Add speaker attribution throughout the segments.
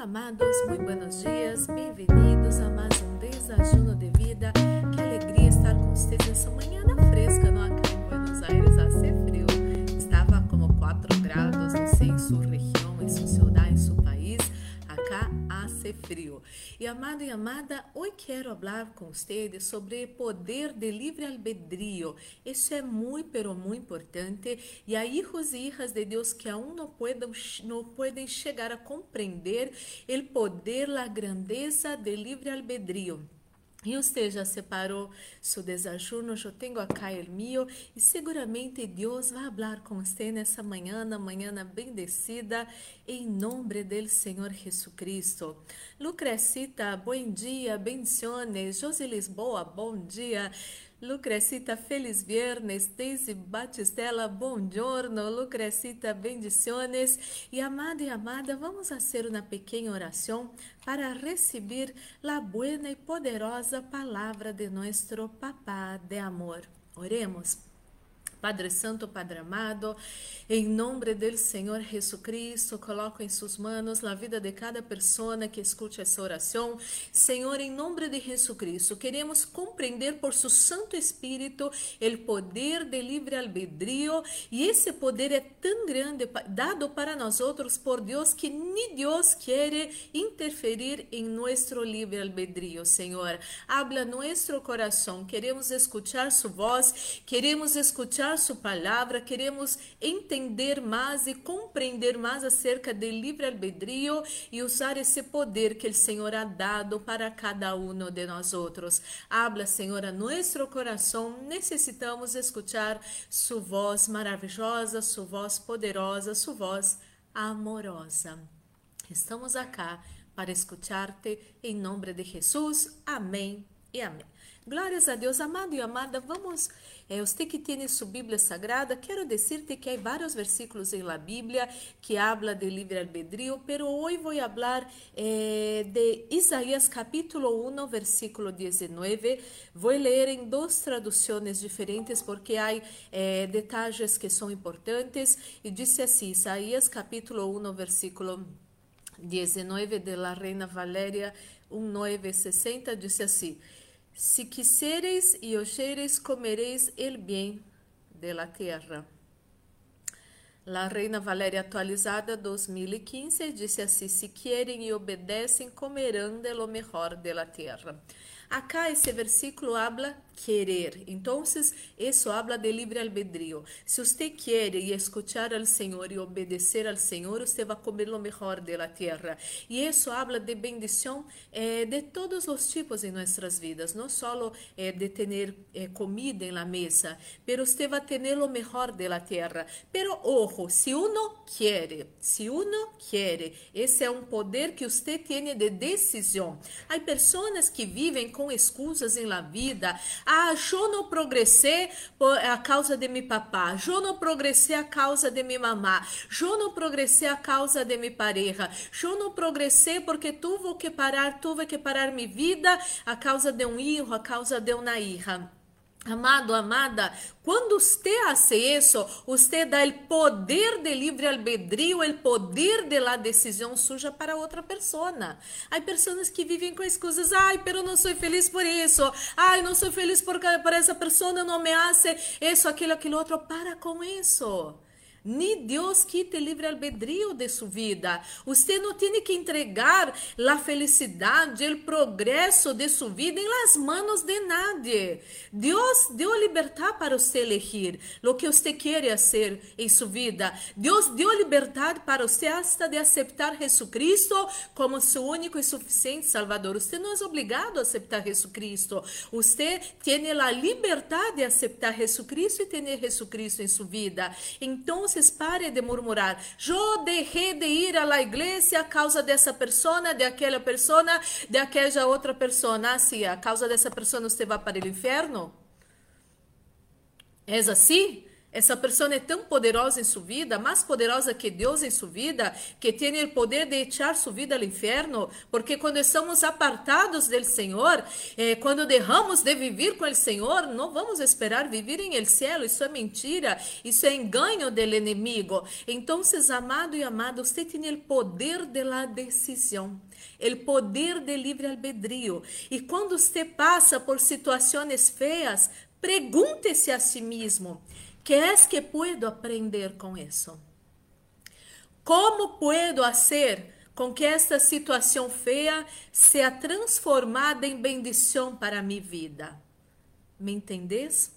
Speaker 1: Olá, amados, muito buenos dias, bem-vindos a mais um Desajuno de Vida. Que alegria estar com vocês nessa manhã fresca, não? Acá em Buenos Aires hace frio. Estava como 4 graus, não sei, em sua região, em sua cidade, em seu país. Hace frio. E amado e amada, hoje quero falar com vocês sobre poder de livre albedrío. Isso é muito, pero muito importante. E há hijos e hijas de Deus que aún não não podem chegar a compreender o poder, a grandeza de livre albedrío. E você já separou seu desajuno, eu tenho acá o meu e seguramente Deus vai falar com você nessa manhã, manhã bendecida, em nome do Senhor Jesus Cristo. Lucrecita, bom dia, bendiciones. Josi Lisboa, bom dia. Lucrecita, feliz viernes. Daisy Batistella, bom giorno. Lucrecita, bendiciones. E amada e amada, vamos fazer uma pequena oração para receber a buena e poderosa palavra de nosso Papá de amor. Oremos. Padre Santo, Padre amado, em nome do Senhor Jesus Cristo, coloco em suas mãos a vida de cada pessoa que escute essa oração. Senhor, em nome de Jesus Cristo, queremos compreender por seu Santo Espírito o poder de livre albedrío e esse poder é tão grande dado para nós outros por Deus que nem Deus quer interferir em nosso livre albedrío, Senhor. Habla nosso coração, queremos escutar sua voz, queremos escutar Sua palavra, queremos entender mais e compreender mais acerca do livre-albedrío e usar esse poder que o Senhor ha dado para cada um de nós outros. Habla, Senhor, a nosso coração. Necessitamos escutar Sua voz maravilhosa, Sua voz poderosa, Sua voz amorosa. Estamos acá para escutar-te em nome de Jesus. Amém e amém. Glórias a Deus, amado e amada, vamos, você que tem sua Bíblia Sagrada, quero dizer-te que há vários versículos em la Bíblia que habla de livre-albedrío, pero hoje vou falar eh, de Isaías capítulo 1, versículo 19. Vou ler em duas traduções diferentes porque há eh, detalhes que são importantes e disse assim, Isaías capítulo 1, versículo 19 de la Reina Valéria 1960, disse assim, se quisereis e oyereis, comereis el bien de la tierra. La Reina Valéria atualizada 2015 disse assim: Se querem e obedecem, comerão de lo mejor de la tierra. Acá esse versículo habla querer. Então, isso habla de livre albedrío. Se você quer e escuchar ao Senhor e obedecer ao Senhor, você vai comer o melhor da terra. E isso habla de bendição eh, de todos os tipos em nossas vidas, não só eh, de ter eh, comida em mesa, pero você vai ter o melhor da terra. Pero ojo, se uno quer, se uno quer, esse é um poder que você tem de decisão. Há pessoas que vivem com excusas em la vida. Ah, eu não progressei a causa de meu papá. Eu não progressei a causa de minha mamá. Eu não progressei a causa de minha pareja. Eu não progressei porque tuve que parar, tuve que parar minha vida a causa de um filho, a causa de uma hija. Amado, amada, quando você hace isso, você dá o poder de livre albedrío, o poder de la decisão suja para outra pessoa. Há pessoas que vivem com excusas, ai, pero não sou feliz por isso, ai, não sou feliz porque por essa pessoa não me hace isso, aquilo, aquilo outro. Para com isso. Ni Deus quite livre albedrío de sua vida. Você não tem que entregar a felicidade, o progresso de sua vida em las manos de nadie. Deus deu liberdade para você elegir o que você quer ser em sua vida. Deus deu liberdade para você hasta de aceitar Jesucristo como seu único e suficiente Salvador. Você não é obrigado a aceitar Jesucristo. Você tem a liberdade de aceitar Jesucristo e ter Jesucristo em sua vida. Então, entonces pare de murmurar. Eu deixei de ir à igreja a causa dessa persona, de aquela persona, de aquela outra persona. Assim, a causa dessa persona você vai para o inferno? É assim? Essa pessoa é tão poderosa em sua vida, mais poderosa que Deus em sua vida, que tem o poder de echar sua vida ao inferno, porque quando estamos apartados do Senhor, eh, quando derramos de viver com o Senhor, não vamos esperar viver em el cielo. Isso é mentira, isso é engano do inimigo. Então, amado e amado, você tem o poder de la decisão, o poder de livre albedrío. E quando você passa por situações feias, pergunte-se a si mesmo. ¿Qué es que puedo aprender con eso? ¿Cómo puedo hacer com que esta situação feia seja transformada em bendição para minha vida? ¿Me entendés?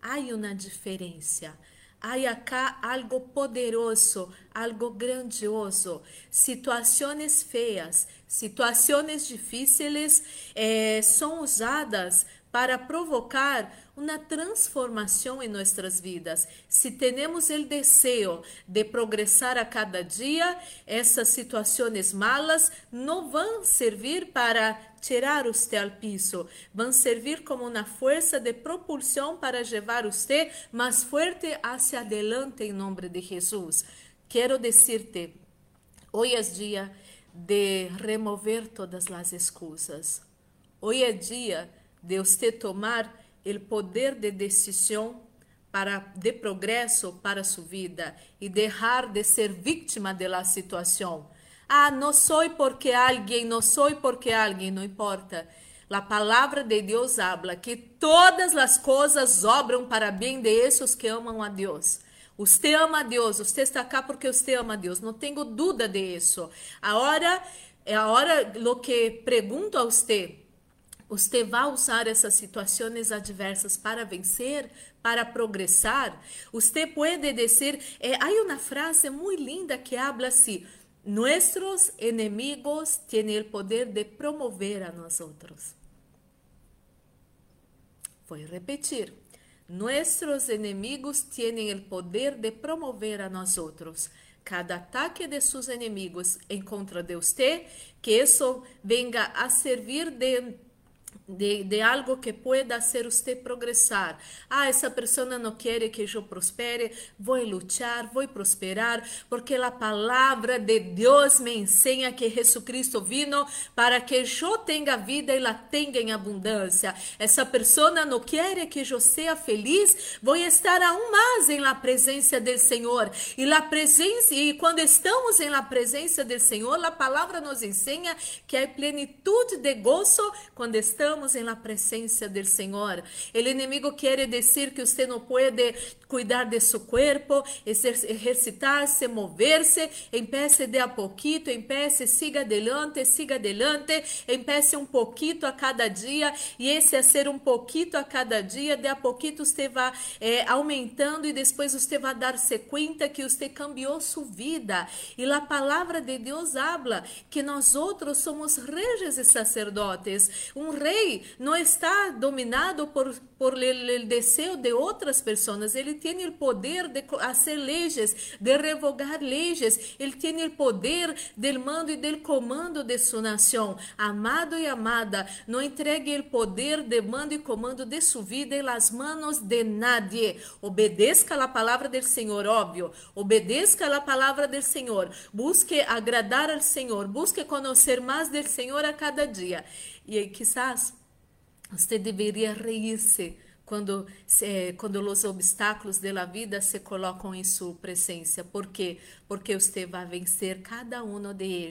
Speaker 1: Há uma diferença. Há acá algo poderoso, algo grandioso. Situações feias, situações difíceis eh, são usadas para provocar uma transformação em nossas vidas. Se temos o desejo de progressar a cada dia, essas situações malas não vão servir para tirar você ao piso, vão servir como uma força de propulsão para levar você mais forte hacia adelante em nome de Jesus. Quero dizer-te, hoje é dia de remover todas as excusas. Hoje é dia de você tomar o poder de decisão para de progresso para sua vida e deixar de ser vítima da situação. Ah, não sou porque alguém, não sou porque alguém, não importa. A palavra de Deus habla que todas as coisas obram para bem de esses que amam a Deus. Você ama a Deus, você está cá porque você ama a Deus, não tenho dúvida de isso. Agora, a hora lo que pergunto a você, você vai usar essas situações adversas para vencer, para progressar? Você pode dizer, eh, há uma frase muito linda que habla assim: Nuestros enemigos têm o poder de promover a nós outros. Vou repetir. Nuestros enemigos têm o poder de promover a nós outros. Cada ataque de seus inimigos em contra de você, que isso venga a servir de de, de, algo que pueda hacer usted progresar. Ah, esa persona no quiere que yo prospere, voy a luchar, voy a prosperar, porque la palabra de Dios me enseña que Jesucristo vino para que yo tenga vida y la tenga en abundancia. Esa persona no quiere que yo sea feliz, voy a estar aún más en la presencia del Señor. Y la presencia, y cuando estamos en la presencia del Señor, la palabra nos enseña que hay plenitud de gozo cuando estamos estamos la presença do Senhor. O inimigo quer dizer que você não pode cuidar de seu corpo, exercitar-se, mover-se. Empece de a pouquito, empece, siga adelante, siga adelante, empece um pouquito a cada dia. E esse a ser um pouquito a cada dia, de a pouquito você vai é, aumentando e depois você vai dar-se conta que você cambiou sua vida. E a palavra de Deus habla que nós outros somos reis e sacerdotes. Um rei rei não está dominado por, por o desejo de outras pessoas, ele tem o poder de fazer leis, de revogar leis, ele tem o poder do mando e do comando de sua nação. Amado e amada, não entregue o poder de mando e comando de sua vida em las manos de nadie. Obedeça a palavra do Senhor, óbvio. Obedeça a palavra do Senhor. Busque agradar ao Senhor. Busque conhecer mais do Senhor a cada dia. E quizás você deveria reír-se quando, quando os obstáculos da vida se colocam em sua presença. Por quê? Porque você vai vencer cada um de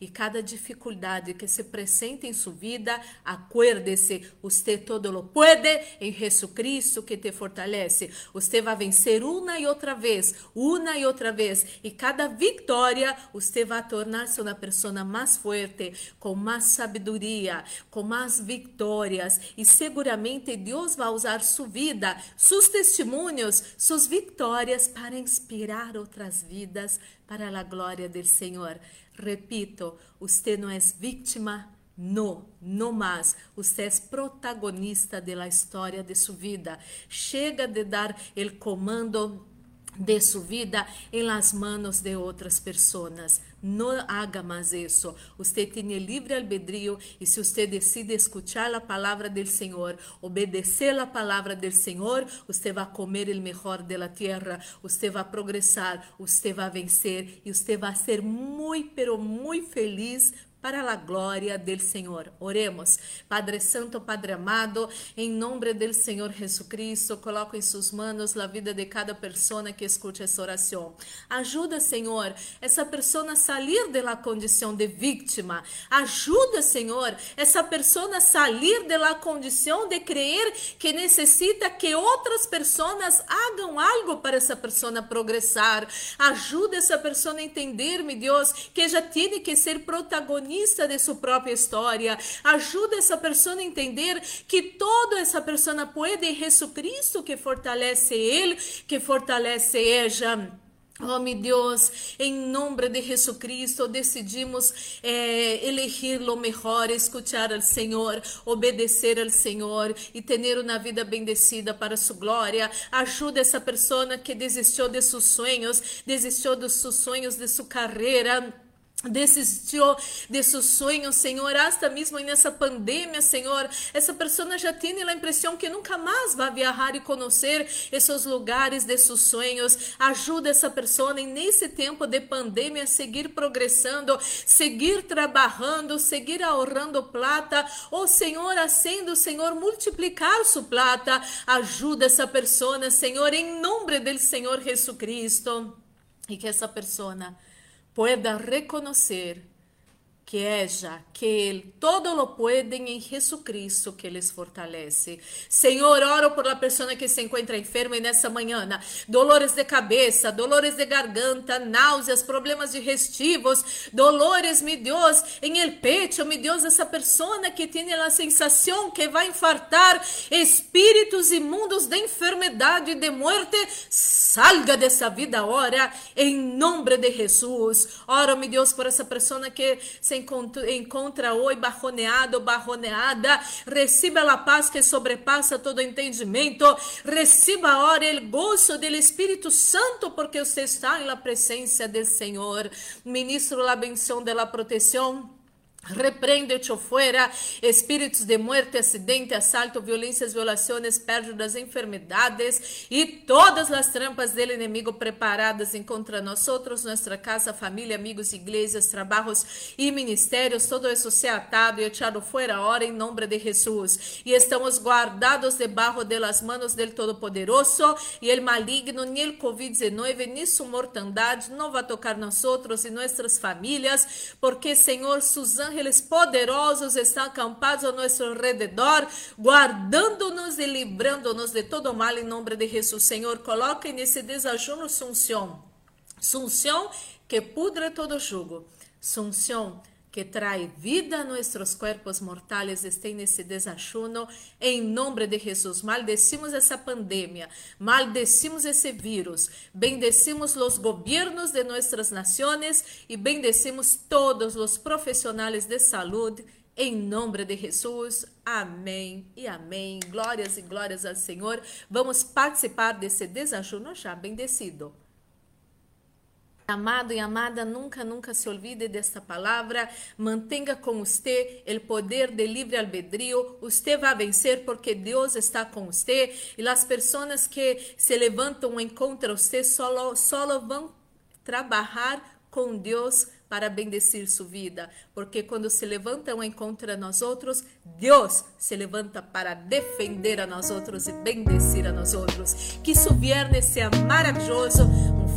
Speaker 1: e cada dificuldade que se apresenta em sua vida, acuérdese, você todo lo pode em Jesucristo que te fortalece. Você vai vencer uma e outra vez, uma e outra vez, e cada vitória você vai tornar-se uma pessoa mais forte, com mais sabedoria, com mais vitórias, e seguramente Deus vai usar sua vida, seus testemunhos, suas vitórias para inspirar outras vidas para a glória do Senhor. Repito, você não é vítima, não, não mais. Você é protagonista da história de sua vida. Chega de dar o comando de su vida en las manos de outras pessoas. Não haga mais isso. Você tem livre albedrío e se você decide escuchar a palavra do Senhor, obedecer a palavra do Senhor, você vai comer o melhor da terra, você vai progressar, você vai vencer e você vai ser muito, pero feliz para a glória del Senhor. Oremos. Padre Santo, Padre amado, em nome do Senhor Jesucristo, coloco em suas mãos a vida de cada pessoa que escute essa oração. Ajuda, Senhor, essa pessoa a sair da condição de vítima. Ajuda, Senhor, essa pessoa a sair da condição de crer que necessita que outras pessoas hagam algo para essa pessoa progressar. Ajuda essa pessoa a entender, meu Deus, que já tem que ser protagonista protagonista de sua própria história. Ajuda essa pessoa a entender que toda essa pessoa pode em Jesucristo que fortalece ele, que fortalece ela. Oh, meu Deus, em nome de Jesucristo, decidimos eh, elegir o melhor, escutar ao Senhor, obedecer ao Senhor e ter uma vida bendecida para sua glória. Ajuda essa pessoa que desistiu de seus sonhos, desistiu dos seus sonhos, de sua carreira desistiu de seus sonhos, Senhor, hasta mesmo nessa pandemia, Senhor, essa pessoa já tem a impressão que nunca mais vai viajar e conhecer esses lugares de seus sonhos. Ajuda essa pessoa nesse tempo de pandemia a seguir progressando, seguir trabalhando, seguir ahorrando plata, ou Senhor, acendo, Senhor, multiplicar sua plata. Ajuda essa pessoa, Senhor, em nome do Senhor Jesus Cristo. E que essa pessoa pueda reconocer que ella, que Él todo lo pueden en Jesucristo que les fortalece. Senhor, oro por la persona que se encuentra enferma nessa manhã, dolores de cabeça, dolores de garganta, náuseas, problemas digestivos, dolores, meu Deus, em el pecho, meu Deus, essa persona que tem a sensação que vai infartar, espíritos imundos de enfermidade e de muerte, salga dessa vida agora, em nome de Jesus. Oro, meu Deus, por essa persona que se encontra, hoje barroneado barroneada, receba a paz que sobrepassa todo entendimento, receba agora o gozo do Espírito Santo, porque você está na presença do Senhor. Ministro a bendição de la proteção Repreende-te fuera, espíritos de muerte, acidente, assalto, violências, violações, pérdidas, enfermedades e todas as trampas do inimigo preparadas contra nós nossa casa, família, amigos, igrejas, trabalhos e ministérios, todo isso se atado e echado fora agora em nome de Jesus. E estamos guardados debaixo de las manos del Todo-Poderoso e el maligno, nem el Covid-19, nem sua mortandade não vai tocar nós e nossas famílias, porque Senhor, Suzana ángeles poderosos estão acampados ao nosso redor, guardando-nos e livrando-nos de todo mal em nome de Jesus. Senhor, coloque nesse desajuno sunção. Sunção que pudre todo jugo. Sunção que trae vida a nossos corpos mortais estén nesse desajuno, em nome de Jesus. Maldecimos essa pandemia, maldecimos esse vírus, bendecimos os governos de nossas nações e bendecimos todos os profissionais de saúde. Em nome de Jesus, amém e amém. Glórias e glórias ao Senhor. Vamos participar desse desajuno já bendecido. Amado e amada, nunca, nunca se olvide desta palavra. Mantenha com você o poder de livre albedrío. Você vai vencer porque Deus está com você. E as pessoas que se levantam em contra você só, vão trabalhar com Deus para bendecir sua vida, porque quando se levantam em contra nós outros, Deus se levanta para defender a nós outros e bendecir a nós outros. Que isso viernes seja maravilhoso.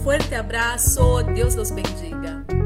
Speaker 1: Forte abraço. Deus nos bendiga.